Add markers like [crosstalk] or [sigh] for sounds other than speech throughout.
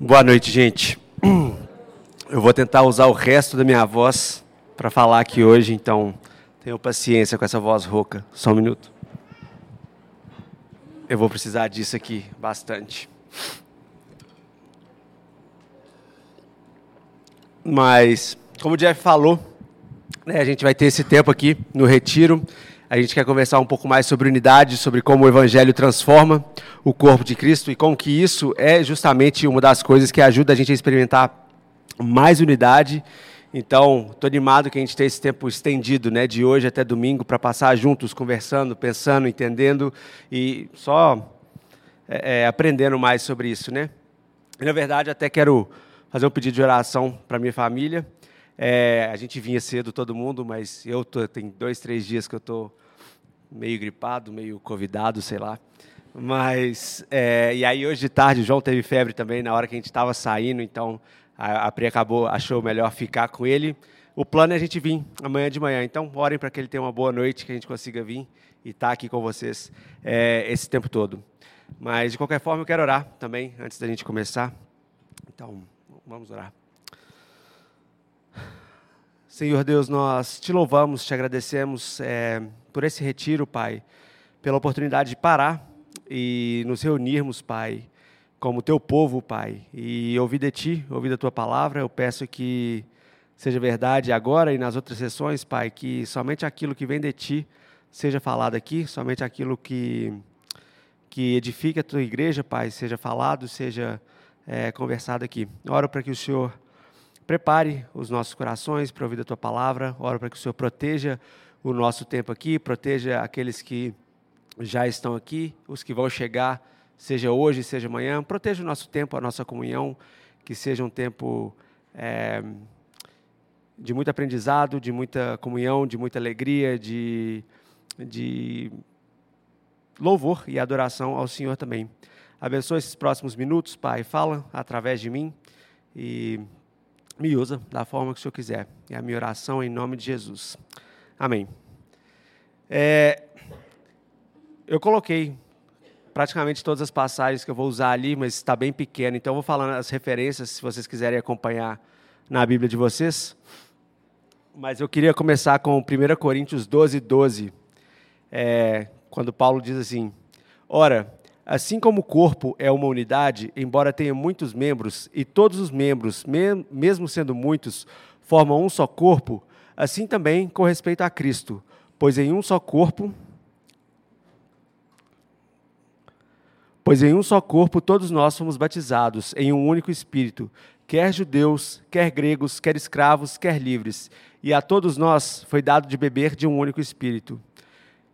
Boa noite, gente. [clears throat] Eu vou tentar usar o resto da minha voz para falar aqui hoje, então tenham paciência com essa voz rouca. Só um minuto. Eu vou precisar disso aqui bastante. Mas, como o Jeff falou, né, a gente vai ter esse tempo aqui no retiro. A gente quer conversar um pouco mais sobre unidade, sobre como o Evangelho transforma o corpo de Cristo e como que isso é justamente uma das coisas que ajuda a gente a experimentar mais unidade. Então, estou animado que a gente tenha esse tempo estendido, né, de hoje até domingo, para passar juntos, conversando, pensando, entendendo e só é, é, aprendendo mais sobre isso, né? E, na verdade, até quero fazer um pedido de oração para minha família. É, a gente vinha cedo, todo mundo, mas eu tô, tem dois, três dias que eu estou meio gripado, meio convidado, sei lá. Mas, é, e aí hoje de tarde o João teve febre também na hora que a gente estava saindo, então a, a Pri acabou, achou melhor ficar com ele. O plano é a gente vir amanhã de manhã. Então, orem para que ele tenha uma boa noite, que a gente consiga vir e estar tá aqui com vocês é, esse tempo todo. Mas, de qualquer forma, eu quero orar também, antes da gente começar. Então, vamos orar. Senhor Deus, nós te louvamos, te agradecemos é, por esse retiro, Pai, pela oportunidade de parar e nos reunirmos, Pai, como teu povo, Pai, e ouvir de Ti, ouvir da Tua palavra. Eu peço que seja verdade agora e nas outras sessões, Pai, que somente aquilo que vem de Ti seja falado aqui, somente aquilo que, que edifica a Tua igreja, Pai, seja falado, seja é, conversado aqui. Oro para que o Senhor prepare os nossos corações para ouvir da Tua palavra, oro para que o Senhor proteja o nosso tempo aqui, proteja aqueles que já estão aqui, os que vão chegar seja hoje, seja amanhã. Proteja o nosso tempo, a nossa comunhão, que seja um tempo é, de muito aprendizado, de muita comunhão, de muita alegria, de, de louvor e adoração ao Senhor também. Abençoe esses próximos minutos, Pai. Fala através de mim e me usa da forma que o Senhor quiser. É a minha oração em nome de Jesus. Amém. É, eu coloquei praticamente todas as passagens que eu vou usar ali, mas está bem pequeno. Então, eu vou falando as referências, se vocês quiserem acompanhar na Bíblia de vocês. Mas eu queria começar com 1 Coríntios 12, 12, é, quando Paulo diz assim: Ora, assim como o corpo é uma unidade, embora tenha muitos membros, e todos os membros, mesmo sendo muitos, formam um só corpo, assim também com respeito a Cristo, pois em um só corpo Pois em um só corpo todos nós fomos batizados, em um único Espírito, quer judeus, quer gregos, quer escravos, quer livres, e a todos nós foi dado de beber de um único Espírito.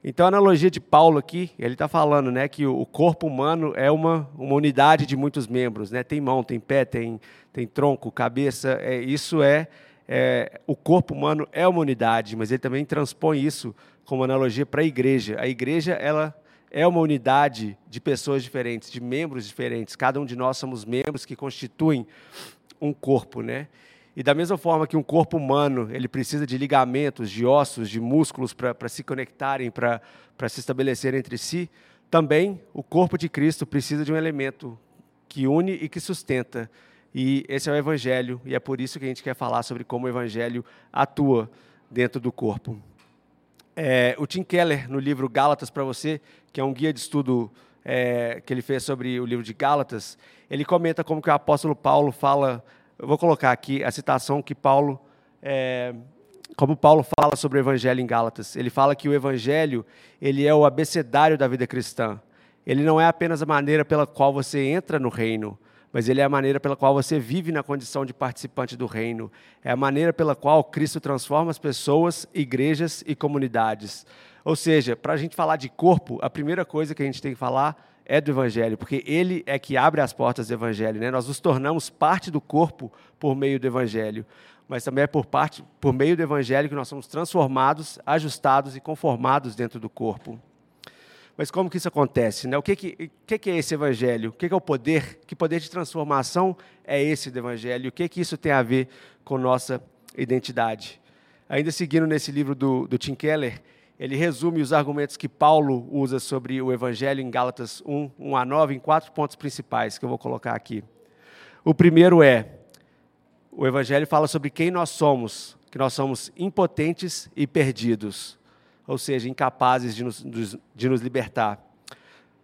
Então, a analogia de Paulo aqui, ele está falando né, que o corpo humano é uma, uma unidade de muitos membros. Né? Tem mão, tem pé, tem, tem tronco, cabeça. É, isso é, é, O corpo humano é uma unidade, mas ele também transpõe isso como analogia para a igreja. A igreja, ela é uma unidade de pessoas diferentes, de membros diferentes. Cada um de nós somos membros que constituem um corpo, né? E da mesma forma que um corpo humano ele precisa de ligamentos, de ossos, de músculos para se conectarem, para se estabelecer entre si, também o corpo de Cristo precisa de um elemento que une e que sustenta. E esse é o Evangelho, e é por isso que a gente quer falar sobre como o Evangelho atua dentro do corpo. É, o Tim Keller, no livro Gálatas para você, que é um guia de estudo é, que ele fez sobre o livro de Gálatas, ele comenta como que o apóstolo Paulo fala, eu vou colocar aqui a citação que Paulo, é, como Paulo fala sobre o evangelho em Gálatas. Ele fala que o evangelho ele é o abecedário da vida cristã. Ele não é apenas a maneira pela qual você entra no reino, mas ele é a maneira pela qual você vive na condição de participante do reino. É a maneira pela qual Cristo transforma as pessoas, igrejas e comunidades. Ou seja, para a gente falar de corpo, a primeira coisa que a gente tem que falar é do Evangelho, porque ele é que abre as portas do Evangelho. Né? Nós nos tornamos parte do corpo por meio do Evangelho, mas também é por, parte, por meio do Evangelho que nós somos transformados, ajustados e conformados dentro do corpo. Mas como que isso acontece? Né? O que, que, que, é esse evangelho? O que, que é o poder? Que poder de transformação é esse do evangelho? O que, que isso tem a ver com nossa identidade? Ainda seguindo nesse livro do, do Tim Keller, ele resume os argumentos que Paulo usa sobre o evangelho em Gálatas 1, 1 a 9 em quatro pontos principais que eu vou colocar aqui. O primeiro é: o Evangelho fala sobre quem nós somos, que nós somos impotentes e perdidos, ou seja, incapazes de nos, de nos libertar.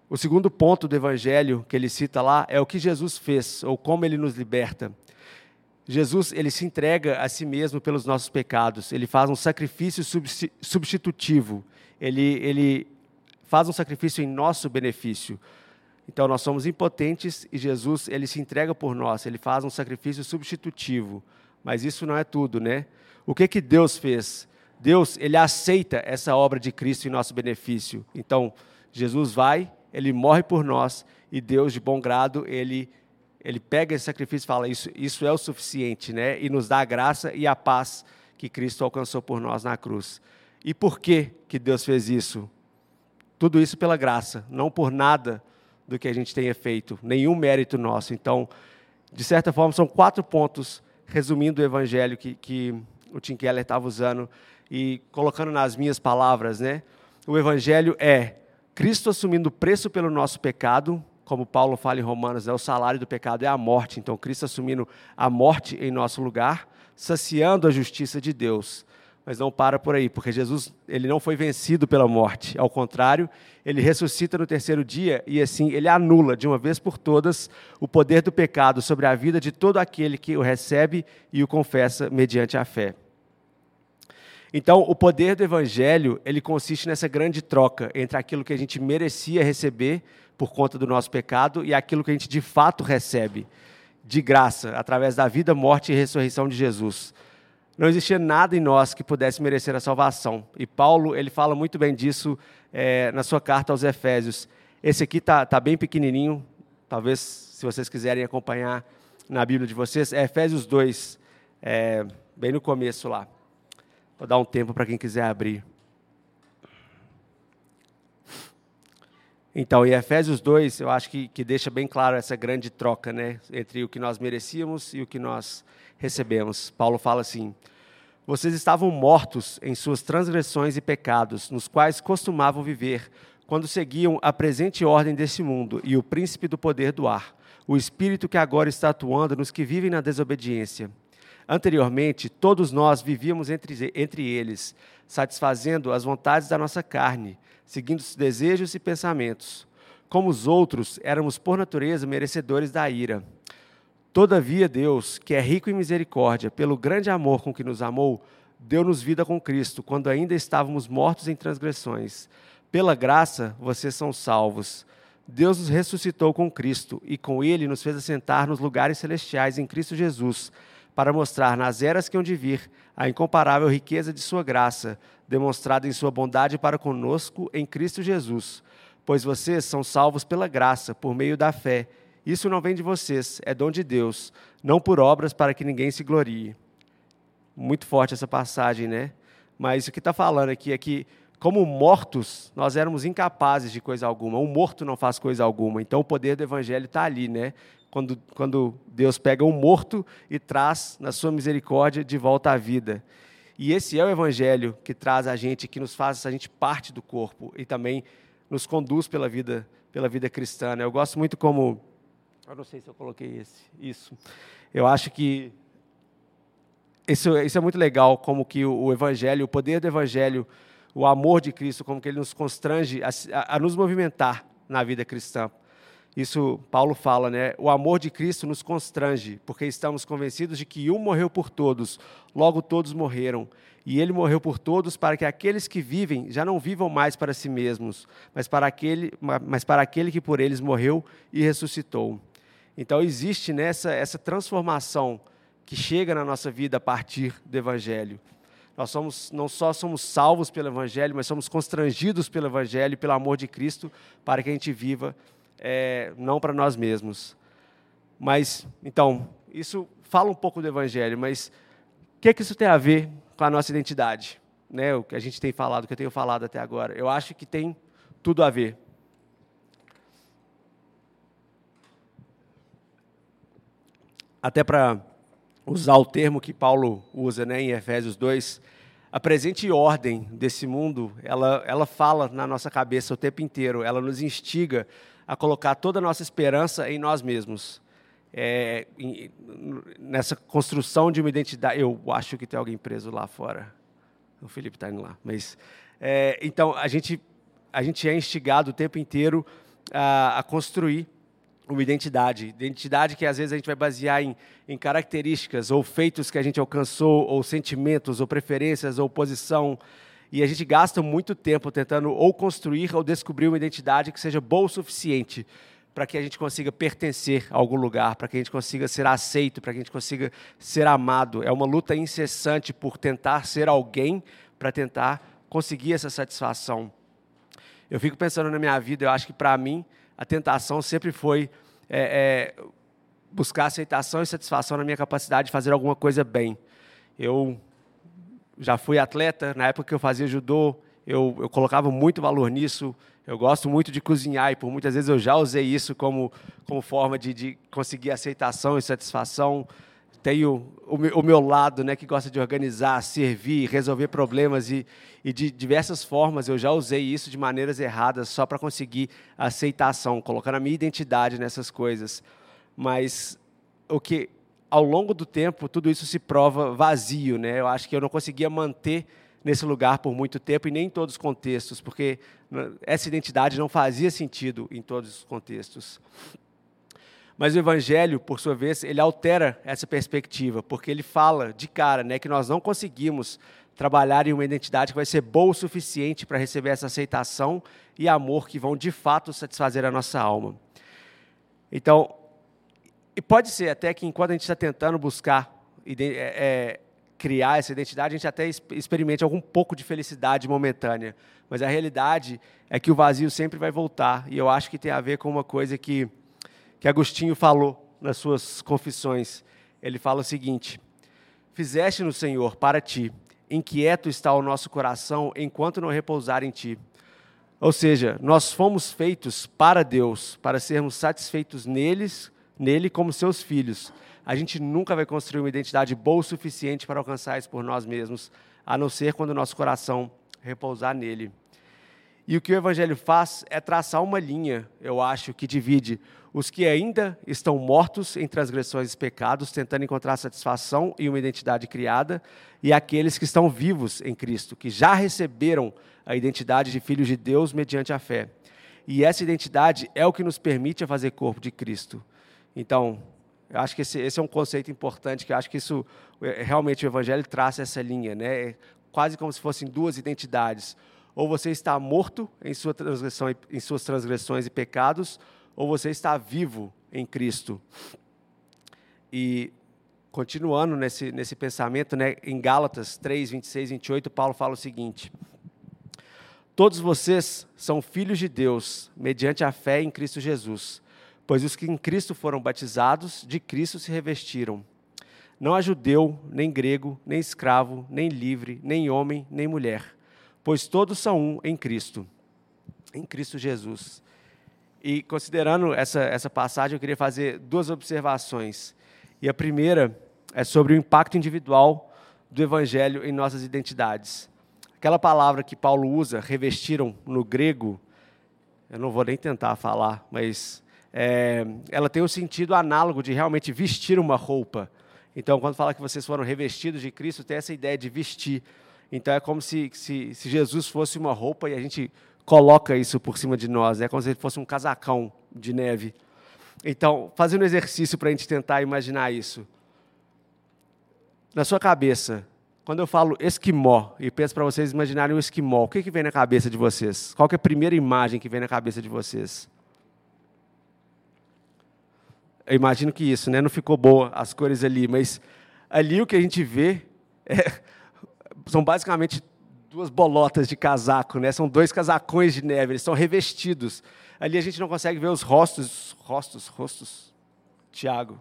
O segundo ponto do Evangelho que ele cita lá é o que Jesus fez, ou como ele nos liberta. Jesus ele se entrega a si mesmo pelos nossos pecados. Ele faz um sacrifício substitutivo. Ele, ele faz um sacrifício em nosso benefício. Então nós somos impotentes e Jesus ele se entrega por nós. Ele faz um sacrifício substitutivo. Mas isso não é tudo, né? O que que Deus fez? Deus ele aceita essa obra de Cristo em nosso benefício. Então Jesus vai, ele morre por nós e Deus de bom grado ele ele pega esse sacrifício e fala isso isso é o suficiente, né? E nos dá a graça e a paz que Cristo alcançou por nós na cruz. E por que que Deus fez isso? Tudo isso pela graça, não por nada do que a gente tenha feito, nenhum mérito nosso. Então, de certa forma, são quatro pontos resumindo o evangelho que, que o Tim Keller estava usando e colocando nas minhas palavras, né? O evangelho é Cristo assumindo o preço pelo nosso pecado, como Paulo fala em Romanos, né? o salário do pecado é a morte. Então, Cristo assumindo a morte em nosso lugar, saciando a justiça de Deus. Mas não para por aí, porque Jesus ele não foi vencido pela morte. Ao contrário, ele ressuscita no terceiro dia e assim ele anula de uma vez por todas o poder do pecado sobre a vida de todo aquele que o recebe e o confessa mediante a fé. Então, o poder do evangelho, ele consiste nessa grande troca entre aquilo que a gente merecia receber por conta do nosso pecado e aquilo que a gente de fato recebe de graça através da vida, morte e ressurreição de Jesus. Não existia nada em nós que pudesse merecer a salvação. E Paulo, ele fala muito bem disso é, na sua carta aos Efésios. Esse aqui está tá bem pequenininho, talvez se vocês quiserem acompanhar na Bíblia de vocês, é Efésios 2, é, bem no começo lá. Vou dar um tempo para quem quiser abrir. Então, em Efésios 2, eu acho que, que deixa bem claro essa grande troca né, entre o que nós merecíamos e o que nós recebemos. Paulo fala assim: Vocês estavam mortos em suas transgressões e pecados, nos quais costumavam viver, quando seguiam a presente ordem desse mundo e o príncipe do poder do ar, o espírito que agora está atuando nos que vivem na desobediência. Anteriormente, todos nós vivíamos entre, entre eles, satisfazendo as vontades da nossa carne, seguindo os desejos e pensamentos. Como os outros, éramos por natureza merecedores da ira. Todavia, Deus, que é rico em misericórdia, pelo grande amor com que nos amou, deu-nos vida com Cristo, quando ainda estávamos mortos em transgressões. Pela graça, vocês são salvos. Deus nos ressuscitou com Cristo e com Ele nos fez assentar nos lugares celestiais em Cristo Jesus para mostrar nas eras que hão de vir a incomparável riqueza de Sua graça, demonstrada em Sua bondade para conosco em Cristo Jesus. Pois vocês são salvos pela graça, por meio da fé. Isso não vem de vocês, é dom de Deus, não por obras para que ninguém se glorie. Muito forte essa passagem, né? Mas o que está falando aqui é que, como mortos, nós éramos incapazes de coisa alguma. Um morto não faz coisa alguma. Então, o poder do Evangelho está ali, né? Quando, quando Deus pega um morto e traz, na sua misericórdia, de volta à vida. E esse é o evangelho que traz a gente, que nos faz a gente parte do corpo e também nos conduz pela vida, pela vida cristã. Né? Eu gosto muito como, eu não sei se eu coloquei esse, isso. Eu acho que isso, isso é muito legal, como que o, o evangelho, o poder do evangelho, o amor de Cristo, como que ele nos constrange a, a, a nos movimentar na vida cristã. Isso Paulo fala, né? O amor de Cristo nos constrange, porque estamos convencidos de que um morreu por todos, logo todos morreram. E ele morreu por todos para que aqueles que vivem já não vivam mais para si mesmos, mas para aquele, mas para aquele que por eles morreu e ressuscitou. Então existe nessa essa transformação que chega na nossa vida a partir do evangelho. Nós somos, não só somos salvos pelo evangelho, mas somos constrangidos pelo evangelho, pelo amor de Cristo, para que a gente viva é, não para nós mesmos. Mas, então, isso fala um pouco do Evangelho, mas o que, é que isso tem a ver com a nossa identidade? Né, o que a gente tem falado, o que eu tenho falado até agora. Eu acho que tem tudo a ver. Até para usar o termo que Paulo usa né, em Efésios 2, a presente ordem desse mundo, ela, ela fala na nossa cabeça o tempo inteiro, ela nos instiga a colocar toda a nossa esperança em nós mesmos. é, em, nessa construção de uma identidade. Eu acho que tem alguém preso lá fora. O Felipe está indo lá. Mas, é, então, a gente, a gente é instigado o tempo inteiro a, a construir uma identidade. Identidade que às vezes a gente vai basear em, em, características ou feitos que a gente alcançou, ou sentimentos, ou preferências, ou posição. E a gente gasta muito tempo tentando ou construir ou descobrir uma identidade que seja boa o suficiente para que a gente consiga pertencer a algum lugar, para que a gente consiga ser aceito, para que a gente consiga ser amado. É uma luta incessante por tentar ser alguém, para tentar conseguir essa satisfação. Eu fico pensando na minha vida, eu acho que para mim a tentação sempre foi é, é, buscar aceitação e satisfação na minha capacidade de fazer alguma coisa bem. Eu já fui atleta, na época que eu fazia judô, eu, eu colocava muito valor nisso. Eu gosto muito de cozinhar e por muitas vezes eu já usei isso como, como forma de, de conseguir aceitação e satisfação. Tenho o o meu, lado, né, que gosta de organizar, servir, resolver problemas e, e de diversas formas eu já usei isso de maneiras erradas só para conseguir aceitação, colocando a minha identidade nessas coisas. Mas o que ao longo do tempo tudo isso se prova vazio, né? Eu acho que eu não conseguia manter nesse lugar por muito tempo e nem em todos os contextos, porque né, essa identidade não fazia sentido em todos os contextos. Mas o evangelho, por sua vez, ele altera essa perspectiva, porque ele fala de cara, né, que nós não conseguimos trabalhar em uma identidade que vai ser boa o suficiente para receber essa aceitação e amor que vão de fato satisfazer a nossa alma. Então, e pode ser até que enquanto a gente está tentando buscar é, é, criar essa identidade, a gente até experimente algum pouco de felicidade momentânea. Mas a realidade é que o vazio sempre vai voltar. E eu acho que tem a ver com uma coisa que, que Agostinho falou nas suas confissões. Ele fala o seguinte: Fizeste no Senhor para ti, inquieto está o nosso coração enquanto não repousar em ti. Ou seja, nós fomos feitos para Deus, para sermos satisfeitos neles, nele como seus filhos a gente nunca vai construir uma identidade boa o suficiente para alcançar isso por nós mesmos, a não ser quando o nosso coração repousar nele. E o que o Evangelho faz é traçar uma linha, eu acho, que divide os que ainda estão mortos em transgressões e pecados, tentando encontrar satisfação e uma identidade criada, e aqueles que estão vivos em Cristo, que já receberam a identidade de filhos de Deus mediante a fé. E essa identidade é o que nos permite fazer corpo de Cristo. Então, eu acho que esse, esse, é um conceito importante, que eu acho que isso, é, realmente o Evangelho traça essa linha, né? É quase como se fossem duas identidades. Ou você está morto em, sua em suas transgressões e pecados, ou você está vivo em Cristo. E continuando nesse, nesse pensamento, né, em Gálatas 3, 26 28, Paulo fala o seguinte: Todos vocês são filhos de Deus, mediante a fé em Cristo Jesus. Pois os que em Cristo foram batizados, de Cristo se revestiram. Não há judeu, nem grego, nem escravo, nem livre, nem homem, nem mulher, pois todos são um em Cristo, em Cristo Jesus. E considerando essa, essa passagem, eu queria fazer duas observações. E a primeira é sobre o impacto individual do Evangelho em nossas identidades. Aquela palavra que Paulo usa, revestiram no grego, eu não vou nem tentar falar, mas é, ela tem um sentido análogo de realmente vestir uma roupa. Então, quando fala que vocês foram revestidos de Cristo, tem essa ideia de vestir. Então, é como se, se, se Jesus fosse uma roupa e a gente coloca isso por cima de nós. É como se ele fosse um casacão de neve. Então, fazendo um exercício para a gente tentar imaginar isso. Na sua cabeça, quando eu falo esquimó e peço para vocês imaginarem um esquimó, o que, que vem na cabeça de vocês? Qual é a primeira imagem que vem na cabeça de vocês? Eu imagino que isso, né? Não ficou boa as cores ali, mas ali o que a gente vê é, [laughs] são basicamente duas bolotas de casaco, né? São dois casacões de neve, eles são revestidos. Ali a gente não consegue ver os rostos, rostos, rostos. Tiago,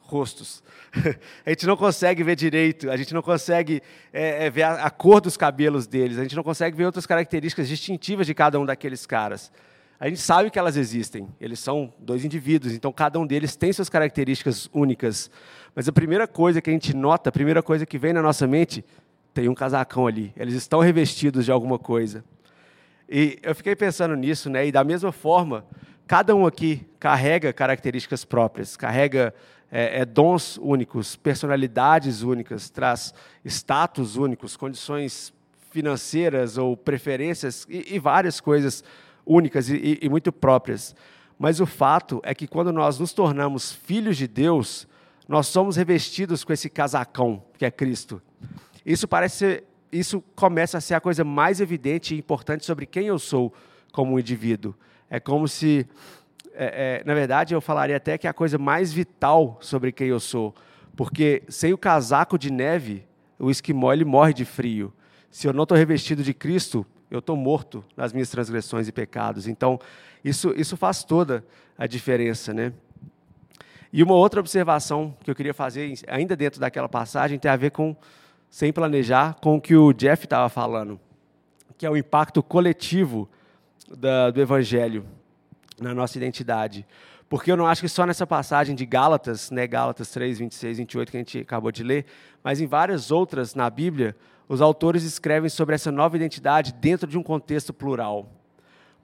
rostos. [laughs] a gente não consegue ver direito, a gente não consegue é, é, ver a, a, cor dos cabelos deles, a gente não consegue ver outras características distintivas de cada um daqueles caras a gente sabe que elas existem. Eles são dois indivíduos, então cada um deles tem suas características únicas. Mas a primeira coisa que a gente nota, a primeira coisa que vem na nossa mente, tem um casacão ali. Eles estão revestidos de alguma coisa. E eu fiquei pensando nisso, né? E da mesma forma, cada um aqui carrega características próprias, carrega é, é, dons únicos, personalidades únicas, traz status únicos, condições financeiras ou preferências e, e várias coisas únicas e, e muito próprias. Mas o fato é que quando nós nos tornamos filhos de Deus, nós somos revestidos com esse casacão que é Cristo. Isso parece isso começa a ser a coisa mais evidente e importante sobre quem eu sou como um indivíduo. É como se, é, é, na verdade, eu falaria até que é a coisa mais vital sobre quem eu sou, porque sem o casaco de neve, o esquimó ele morre de frio. Se eu não estou revestido de Cristo, eu estou morto nas minhas transgressões e pecados. Então, isso, isso faz toda a diferença, né? E uma outra observação que eu queria fazer, ainda dentro daquela passagem, tem a ver com, sem planejar, com o que o Jeff estava falando, que é o impacto coletivo da, do Evangelho na nossa identidade. Porque eu não acho que só nessa passagem de Gálatas, né, Gálatas 3, 26, 28, que a gente acabou de ler, mas em várias outras na Bíblia, os autores escrevem sobre essa nova identidade dentro de um contexto plural.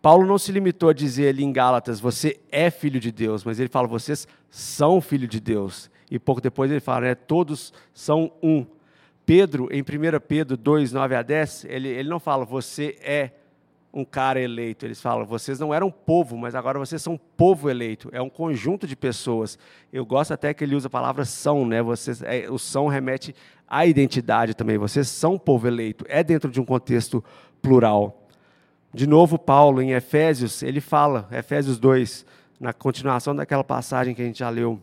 Paulo não se limitou a dizer ali em Gálatas, você é filho de Deus, mas ele fala, vocês são filho de Deus. E pouco depois ele fala, né, todos são um. Pedro, em 1 Pedro 2, 9 a 10, ele, ele não fala, você é um cara eleito. Eles falam, vocês não eram povo, mas agora vocês são povo eleito. É um conjunto de pessoas. Eu gosto até que ele usa a palavra são, né? Vocês, é, o são remete à identidade também. Vocês são povo eleito. É dentro de um contexto plural. De novo, Paulo, em Efésios, ele fala, Efésios 2, na continuação daquela passagem que a gente já leu,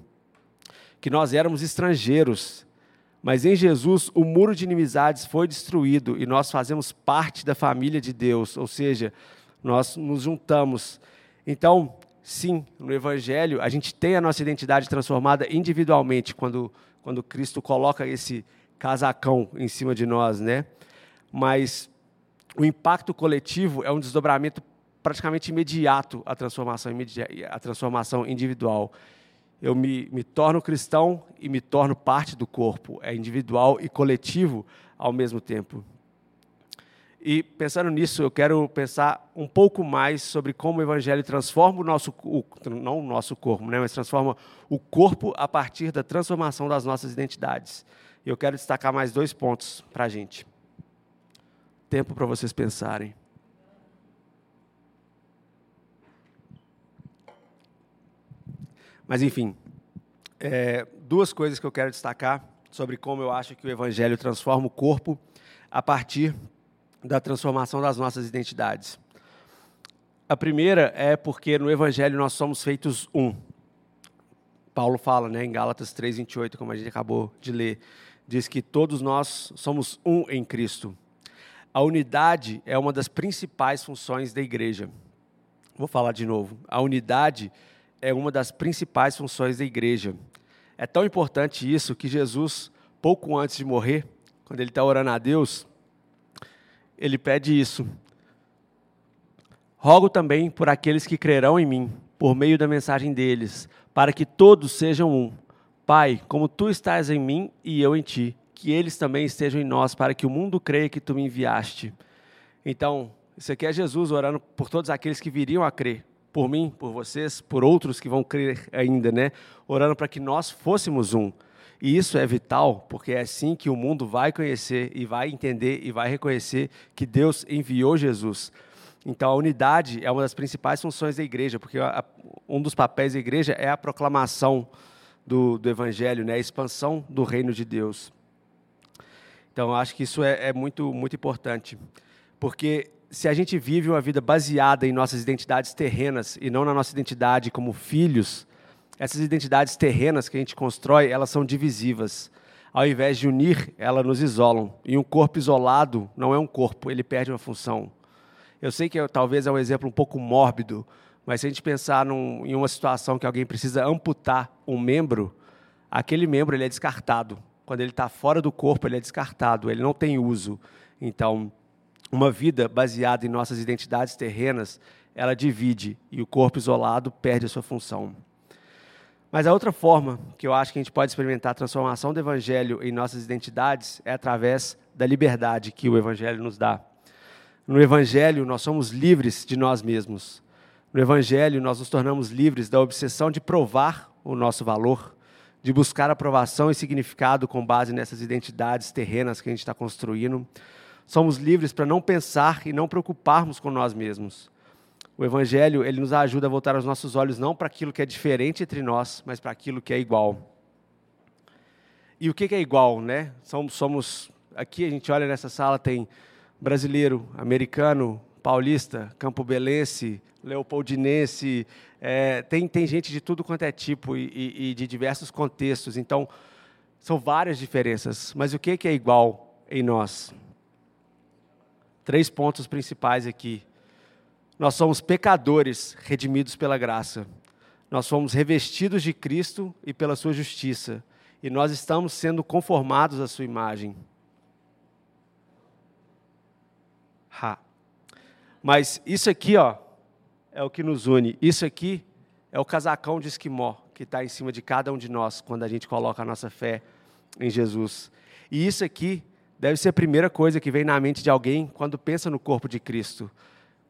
que nós éramos estrangeiros, mas em Jesus o muro de inimizades foi destruído e nós fazemos parte da família de Deus, ou seja, nós nos juntamos. Então, sim, no Evangelho, a gente tem a nossa identidade transformada individualmente, quando, quando Cristo coloca esse casacão em cima de nós, né? Mas o impacto coletivo é um desdobramento praticamente imediato à transformação, à transformação individual. Eu me, me torno cristão e me torno parte do corpo. É individual e coletivo ao mesmo tempo. E pensando nisso, eu quero pensar um pouco mais sobre como o Evangelho transforma o nosso, o, não o nosso corpo, né, mas transforma o corpo a partir da transformação das nossas identidades. E eu quero destacar mais dois pontos para a gente tempo para vocês pensarem. Mas, enfim, é, duas coisas que eu quero destacar sobre como eu acho que o Evangelho transforma o corpo a partir da transformação das nossas identidades. A primeira é porque no Evangelho nós somos feitos um. Paulo fala né, em Gálatas 3, 28, como a gente acabou de ler, diz que todos nós somos um em Cristo. A unidade é uma das principais funções da igreja. Vou falar de novo. A unidade é uma das principais funções da igreja. É tão importante isso que Jesus, pouco antes de morrer, quando ele está orando a Deus, ele pede isso. Rogo também por aqueles que crerão em mim, por meio da mensagem deles, para que todos sejam um. Pai, como tu estás em mim e eu em ti, que eles também estejam em nós, para que o mundo creia que tu me enviaste. Então, isso aqui é Jesus orando por todos aqueles que viriam a crer, por mim, por vocês, por outros que vão crer ainda, né? Orando para que nós fôssemos um. E isso é vital, porque é assim que o mundo vai conhecer e vai entender e vai reconhecer que Deus enviou Jesus. Então, a unidade é uma das principais funções da igreja, porque um dos papéis da igreja é a proclamação do, do evangelho, né? a expansão do reino de Deus. Então, acho que isso é, é muito, muito importante. Porque se a gente vive uma vida baseada em nossas identidades terrenas e não na nossa identidade como filhos, essas identidades terrenas que a gente constrói, elas são divisivas. Ao invés de unir, elas nos isolam. E um corpo isolado não é um corpo, ele perde uma função. Eu sei que talvez é um exemplo um pouco mórbido, mas se a gente pensar num, em uma situação que alguém precisa amputar um membro, aquele membro ele é descartado quando ele está fora do corpo, ele é descartado, ele não tem uso. Então, uma vida baseada em nossas identidades terrenas, ela divide e o corpo isolado perde a sua função. Mas a outra forma que eu acho que a gente pode experimentar a transformação do Evangelho em nossas identidades é através da liberdade que o Evangelho nos dá. No Evangelho, nós somos livres de nós mesmos. No Evangelho, nós nos tornamos livres da obsessão de provar o nosso valor, de buscar aprovação e significado com base nessas identidades terrenas que a gente está construindo. Somos livres para não pensar e não preocuparmos com nós mesmos. O Evangelho ele nos ajuda a voltar os nossos olhos não para aquilo que é diferente entre nós, mas para aquilo que é igual. E o que é igual, né? Somos, somos aqui a gente olha nessa sala tem brasileiro, americano, paulista, campobelense, leopoldinense, é, tem, tem gente de tudo quanto é tipo e, e, e, de diversos contextos. Então, são várias diferenças. Mas o que, que é igual em nós? Três pontos principais aqui. Nós somos pecadores redimidos pela graça. Nós somos revestidos de Cristo e pela sua justiça. E nós estamos sendo conformados à sua imagem. Mas isso aqui, ó, é o que nos une. Isso aqui é o casacão de esquimó que está em cima de cada um de nós quando a gente coloca a nossa fé em Jesus. E isso aqui deve ser a primeira coisa que vem na mente de alguém quando pensa no corpo de Cristo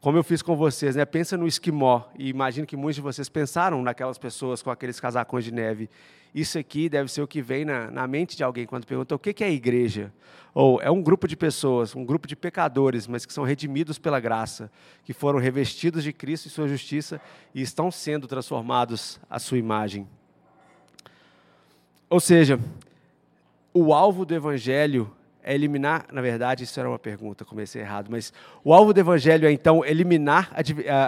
como eu fiz com vocês, né? Pensa no esquimó e imagino que muitos de vocês pensaram naquelas pessoas com aqueles casacões de neve. Isso aqui deve ser o que vem na, na mente de alguém quando pergunta o que, que é igreja. Ou é um grupo de pessoas, um grupo de pecadores, mas que são redimidos pela graça, que foram revestidos de Cristo e sua justiça e estão sendo transformados à sua imagem. Ou seja, o alvo do evangelho é eliminar, na verdade, isso era uma pergunta, comecei errado, mas o alvo do evangelho é então eliminar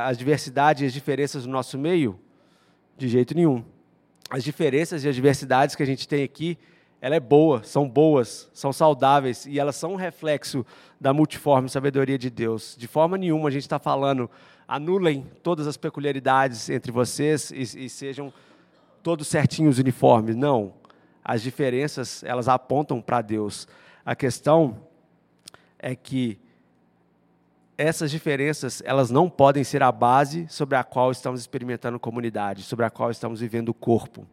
as diversidades e as diferenças do nosso meio? De jeito nenhum. As diferenças e as diversidades que a gente tem aqui, ela é boa, são boas, são saudáveis e elas são um reflexo da multiforme sabedoria de Deus. De forma nenhuma a gente está falando anulem todas as peculiaridades entre vocês e, e sejam todos certinhos, uniformes. Não. As diferenças, elas apontam para Deus. A questão é que essas diferenças elas não podem ser a base sobre a qual estamos experimentando comunidade, sobre a qual estamos vivendo o corpo.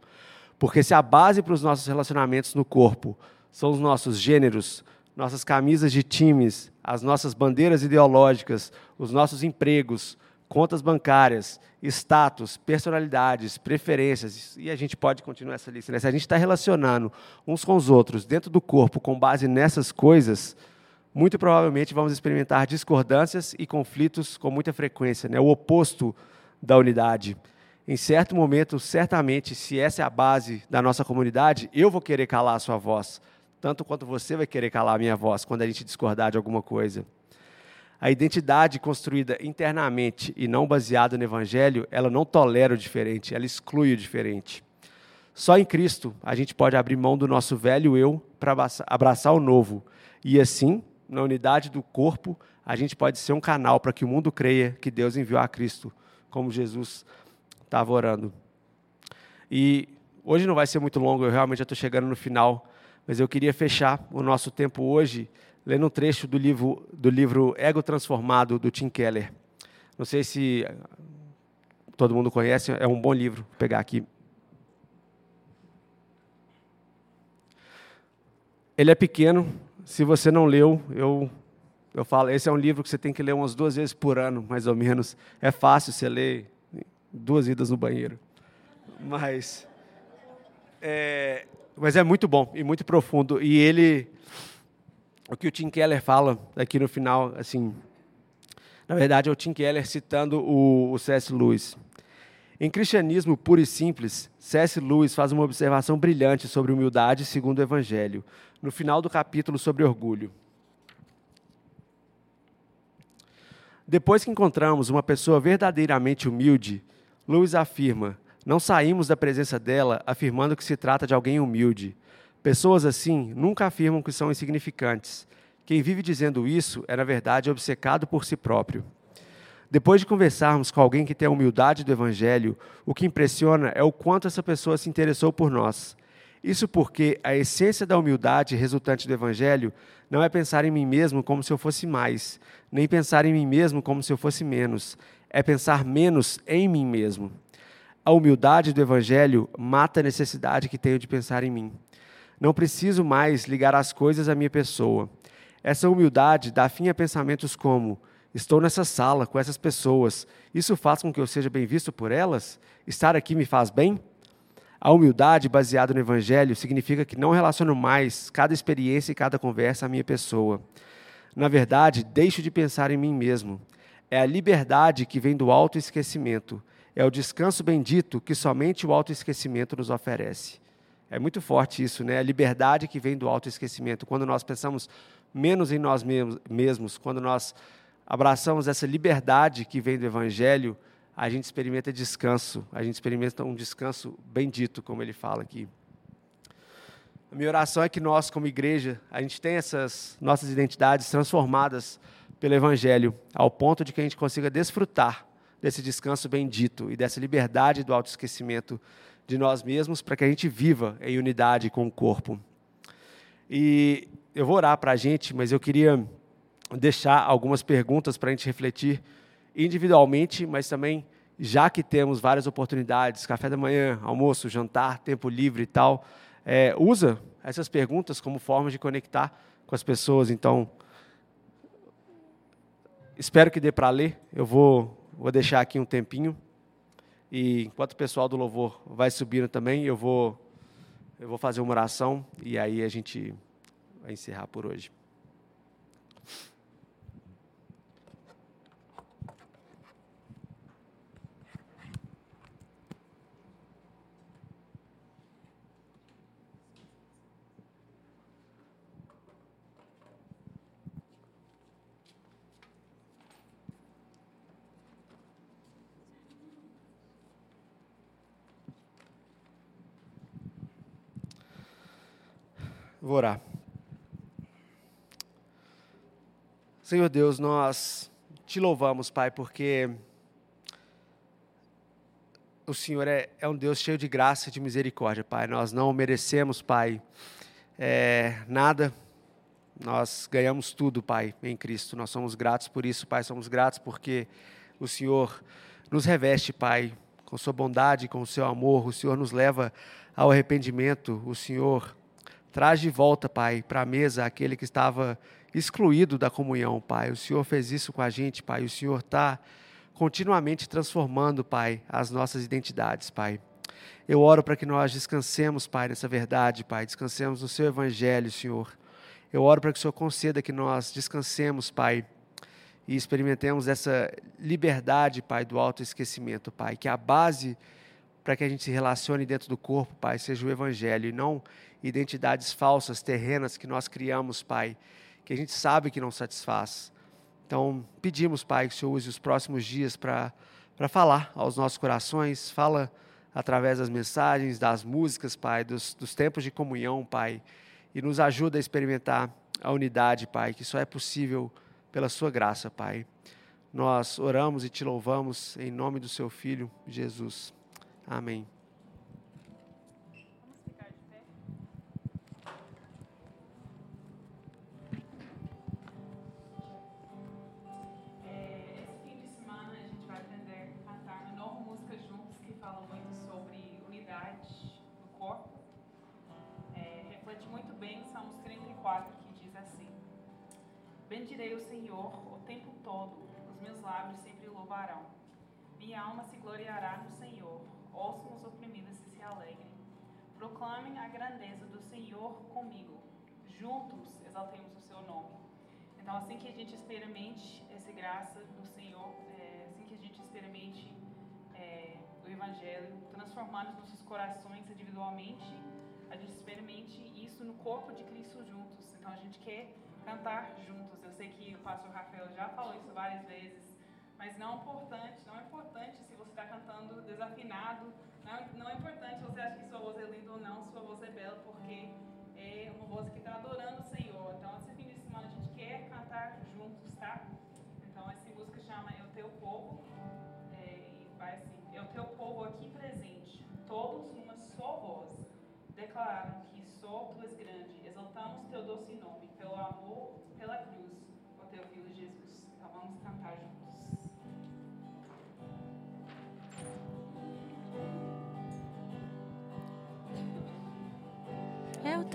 Porque se a base para os nossos relacionamentos no corpo são os nossos gêneros, nossas camisas de times, as nossas bandeiras ideológicas, os nossos empregos, contas bancárias, status, personalidades, preferências, e a gente pode continuar essa lista. Né? Se a gente está relacionando uns com os outros dentro do corpo com base nessas coisas, muito provavelmente vamos experimentar discordâncias e conflitos com muita frequência, né? o oposto da unidade. Em certo momento, certamente, se essa é a base da nossa comunidade, eu vou querer calar a sua voz, tanto quanto você vai querer calar a minha voz quando a gente discordar de alguma coisa. A identidade construída internamente e não baseada no Evangelho, ela não tolera o diferente, ela exclui o diferente. Só em Cristo a gente pode abrir mão do nosso velho eu para abraçar o novo. E assim, na unidade do corpo, a gente pode ser um canal para que o mundo creia que Deus enviou a Cristo, como Jesus estava orando. E hoje não vai ser muito longo, eu realmente já estou chegando no final, mas eu queria fechar o nosso tempo hoje lendo um trecho do livro, do livro Ego Transformado, do Tim Keller. Não sei se todo mundo conhece, é um bom livro. Vou pegar aqui. Ele é pequeno. Se você não leu, eu, eu falo, esse é um livro que você tem que ler umas duas vezes por ano, mais ou menos. É fácil você ler duas idas no banheiro. Mas é, mas é muito bom e muito profundo. E ele o que o Tim Keller fala aqui no final, assim, na verdade é o Tim Keller citando o, o C.S. Lewis. Em Cristianismo Puro e Simples, C.S. Lewis faz uma observação brilhante sobre humildade segundo o Evangelho, no final do capítulo sobre orgulho. Depois que encontramos uma pessoa verdadeiramente humilde, Lewis afirma: não saímos da presença dela afirmando que se trata de alguém humilde, Pessoas assim nunca afirmam que são insignificantes. Quem vive dizendo isso é, na verdade, obcecado por si próprio. Depois de conversarmos com alguém que tem a humildade do Evangelho, o que impressiona é o quanto essa pessoa se interessou por nós. Isso porque a essência da humildade resultante do Evangelho não é pensar em mim mesmo como se eu fosse mais, nem pensar em mim mesmo como se eu fosse menos. É pensar menos em mim mesmo. A humildade do Evangelho mata a necessidade que tenho de pensar em mim. Não preciso mais ligar as coisas à minha pessoa. Essa humildade dá fim a pensamentos como: Estou nessa sala com essas pessoas. Isso faz com que eu seja bem visto por elas? Estar aqui me faz bem? A humildade baseada no Evangelho significa que não relaciono mais cada experiência e cada conversa à minha pessoa. Na verdade, deixo de pensar em mim mesmo. É a liberdade que vem do autoesquecimento. É o descanso bendito que somente o autoesquecimento nos oferece. É muito forte isso, né? A liberdade que vem do autoesquecimento. Quando nós pensamos menos em nós mesmos, quando nós abraçamos essa liberdade que vem do Evangelho, a gente experimenta descanso, a gente experimenta um descanso bendito, como ele fala aqui. A minha oração é que nós, como igreja, a gente tenha essas nossas identidades transformadas pelo Evangelho, ao ponto de que a gente consiga desfrutar desse descanso bendito e dessa liberdade do autoesquecimento de nós mesmos, para que a gente viva em unidade com o corpo. E eu vou orar para a gente, mas eu queria deixar algumas perguntas para a gente refletir individualmente, mas também já que temos várias oportunidades, café da manhã, almoço, jantar, tempo livre e tal, é, usa essas perguntas como forma de conectar com as pessoas. Então, espero que dê para ler. Eu vou, vou deixar aqui um tempinho. E enquanto o pessoal do louvor vai subindo também, eu vou, eu vou fazer uma oração e aí a gente vai encerrar por hoje. Vou orar. Senhor Deus, nós te louvamos, Pai, porque o Senhor é, é um Deus cheio de graça e de misericórdia, Pai. Nós não merecemos, Pai, é, nada. Nós ganhamos tudo, Pai, em Cristo. Nós somos gratos por isso, Pai. Somos gratos porque o Senhor nos reveste, Pai, com Sua bondade, com o Seu amor. O Senhor nos leva ao arrependimento. O Senhor Traz de volta, Pai, para a mesa aquele que estava excluído da comunhão, Pai. O Senhor fez isso com a gente, Pai. O Senhor está continuamente transformando, Pai, as nossas identidades, Pai. Eu oro para que nós descansemos, Pai, nessa verdade, Pai. Descansemos no Seu Evangelho, Senhor. Eu oro para que o Senhor conceda que nós descansemos, Pai, e experimentemos essa liberdade, Pai, do autoesquecimento, Pai. Que a base para que a gente se relacione dentro do corpo, Pai, seja o Evangelho e não identidades falsas, terrenas que nós criamos, Pai, que a gente sabe que não satisfaz. Então, pedimos, Pai, que o Senhor use os próximos dias para falar aos nossos corações, fala através das mensagens, das músicas, Pai, dos, dos tempos de comunhão, Pai, e nos ajuda a experimentar a unidade, Pai, que só é possível pela Sua graça, Pai. Nós oramos e te louvamos em nome do Seu Filho, Jesus. Amém. Bendirei o Senhor o tempo todo, os meus lábios sempre o louvarão. Minha alma se gloriará no Senhor, ouçam os oprimidos e se alegrem. Proclamem a grandeza do Senhor comigo, juntos exaltemos o seu nome. Então, assim que a gente experimente essa graça do Senhor, é, assim que a gente experimente é, o Evangelho, transformando os nossos corações individualmente, a gente experimente isso no corpo de Cristo juntos. Então, a gente quer cantar juntos. Eu sei que o pastor Rafael já falou isso várias vezes, mas não é importante, não é importante se você está cantando desafinado, não, é, não é importante se você acha que sua voz é linda ou não, sua voz é voz que está adorando o Senhor. Então, esse fim de semana a gente quer cantar juntos, tá? Então, essa música chama o Teu Povo, é, e vai assim, o Teu Povo aqui presente, todos numa só voz, declararam que só Tu és grande, exaltamos Teu doce nome,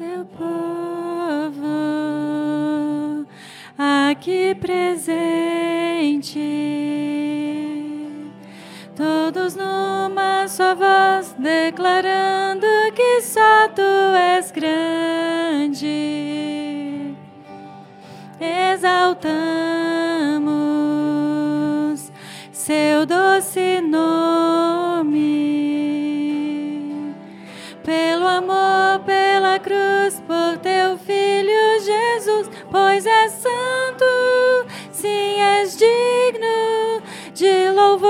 Teu povo aqui presente Todos numa só voz declarando que só tu és grande. Exaltamos seu doce nome. Pois és santo, sim, és digno de louvor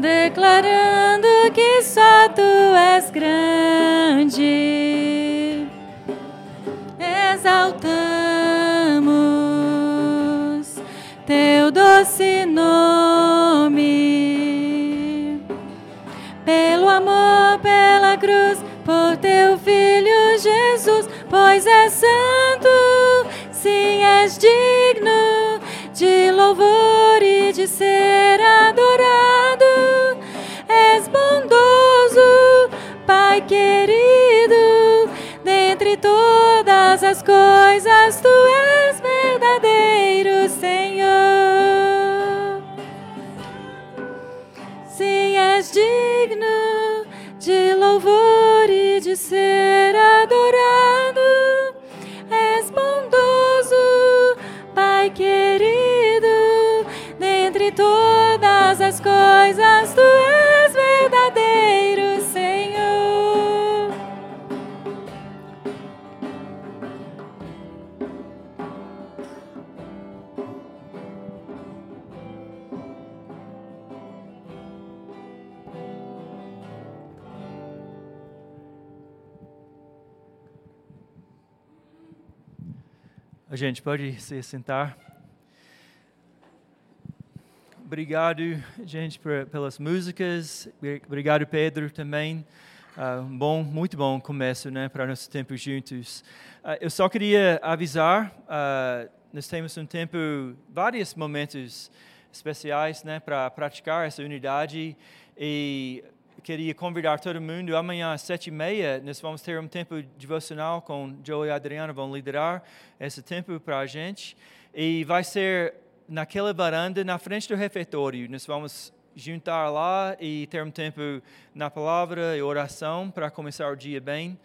declarando as coisas, tu és verdadeiro, Senhor. Sim, és digno de louvor gente pode se sentar. Obrigado, gente, por- pelas músicas. Obrigado, Pedro, também. Um bom, muito bom começo, né, para nosso tempo juntos. Ah, eu só queria avisar, ah, nós temos um tempo, vários momentos especiais, né, para praticar essa unidade e queria convidar todo mundo. Amanhã às sete e meia nós vamos ter um tempo devocional com Joe e Adriana vão liderar esse tempo para a gente e vai ser naquela varanda na frente do refeitório. Nós vamos juntar lá e ter um tempo na palavra e oração para começar o dia bem.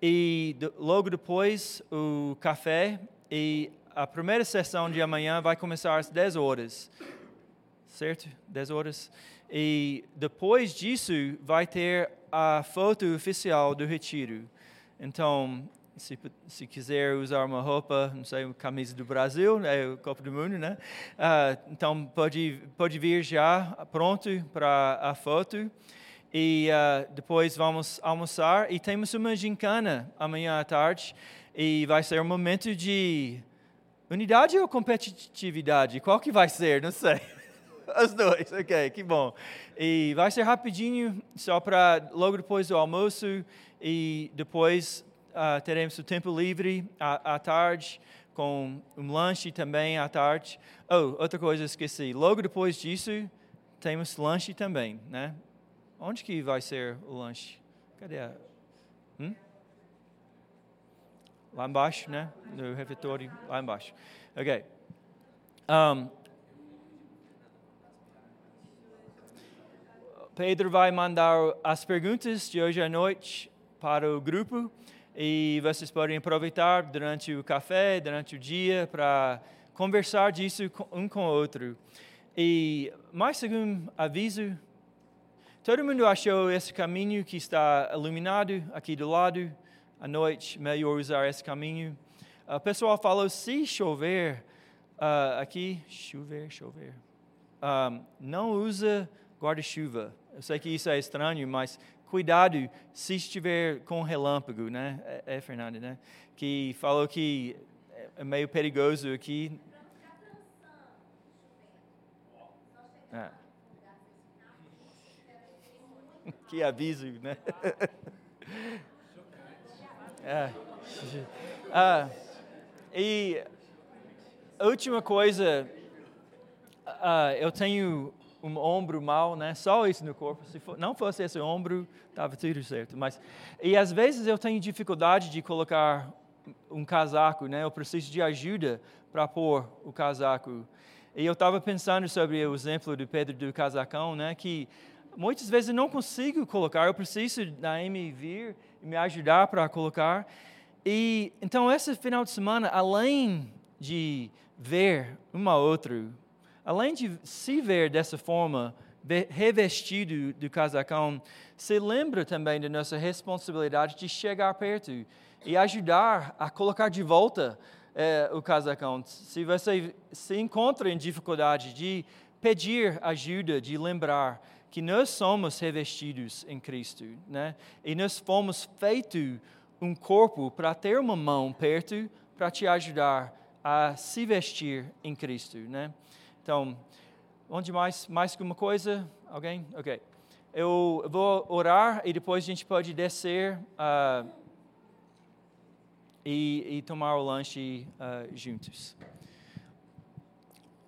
E logo depois o café e a primeira sessão de amanhã vai começar às 10 horas certo? 10 horas. E depois disso vai ter a foto oficial do retiro. Então, se, se quiser usar uma roupa, não sei, uma camisa do Brasil, é o Copa do Mundo, né? Ah, então pode pode vir já pronto para a foto. E ah, depois vamos almoçar e temos uma gincana amanhã à tarde e vai ser um momento de unidade ou competitividade? Qual que vai ser? Não sei. [laughs] [laughs] Os dois, ok, que bom. E vai ser rapidinho, só para logo depois do almoço e depois ah, teremos o tempo livre à, à tarde com um lanche também à tarde. Oh, outra coisa esqueci. Logo depois disso temos lanche também, né? Onde que vai ser o lanche? Cadê a... Hum? Lá embaixo, né? No refeitório, lá embaixo. Ok. Um, Pedro vai mandar as perguntas de hoje à noite para o grupo e vocês podem aproveitar durante o café, durante o dia, para conversar disso um com o outro. E mais um aviso: todo mundo achou esse caminho que está iluminado aqui do lado à noite, melhor usar esse caminho. O pessoal falou: se chover ah, aqui, chover, chover. um, não usa guarda-chuva. Eu sei que isso é estranho, mas cuidado se estiver com relâmpago, né? É, é Fernanda, né? Que falou que é meio perigoso aqui. [laughs] É. Que aviso, né? É. [laughs] Ah, e a última coisa, uh, eu tenho um ombro mal, né? Só isso no corpo. Se for, não fosse esse ombro, estava tudo certo. Mas e às vezes eu tenho dificuldade de colocar um casaco, né? Eu preciso de ajuda para pôr o casaco. E eu estava pensando sobre o exemplo do Pedro do casacão, né? Que muitas vezes eu não consigo colocar. Eu preciso da Amy vir e me ajudar para colocar. E então esse final de semana, além de ver uma outra, além de se ver dessa forma, revestido do casacão, se lembra também da nossa responsabilidade de chegar perto e ajudar a colocar de volta é, o casacão. Se você se encontra em dificuldade de pedir ajuda, de lembrar que nós somos revestidos em Cristo, né? E nós fomos feitos um corpo para ter uma mão perto para te ajudar a se vestir em Cristo, né? Então, onde mais mais que uma coisa? Alguém? Ok. Eu vou orar e depois a gente pode descer uh, e, e, tomar o lanche uh, juntos.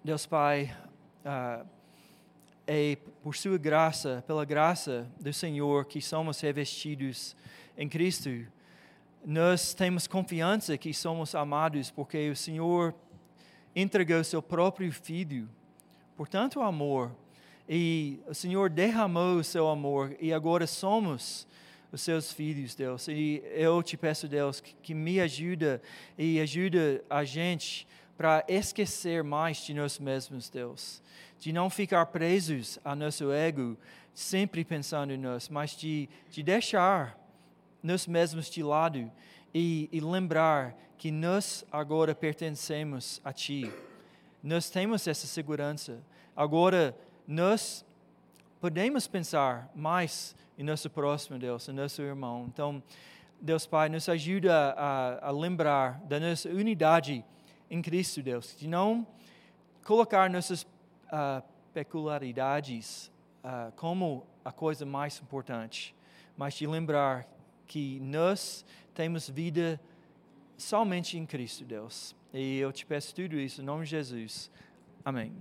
Deus Pai, uh, é por Sua graça, pela graça do Senhor, que somos revestidos em Cristo nós temos confiança que somos amados porque o Senhor entregou seu próprio filho por tanto amor e o Senhor derramou o seu amor e agora somos os seus filhos, Deus. E eu te peço, Deus, que, que me ajuda e ajuda a gente para esquecer mais de nós mesmos, Deus. De não ficar presos a nosso ego, sempre pensando em nós, mas de, de deixar nós mesmos de lado e, e lembrar que nós agora pertencemos a Ti. Nós temos essa segurança. Agora, nós podemos pensar mais em nosso próximo, Deus, em nosso irmão. Então, Deus Pai, nos ajuda a, a lembrar da nossa unidade em Cristo, Deus, de não colocar nossas uh, peculiaridades uh, como a coisa mais importante, mas de lembrar que nós temos vida somente em Cristo, Deus. E eu te peço tudo isso em nome de Jesus. Amém.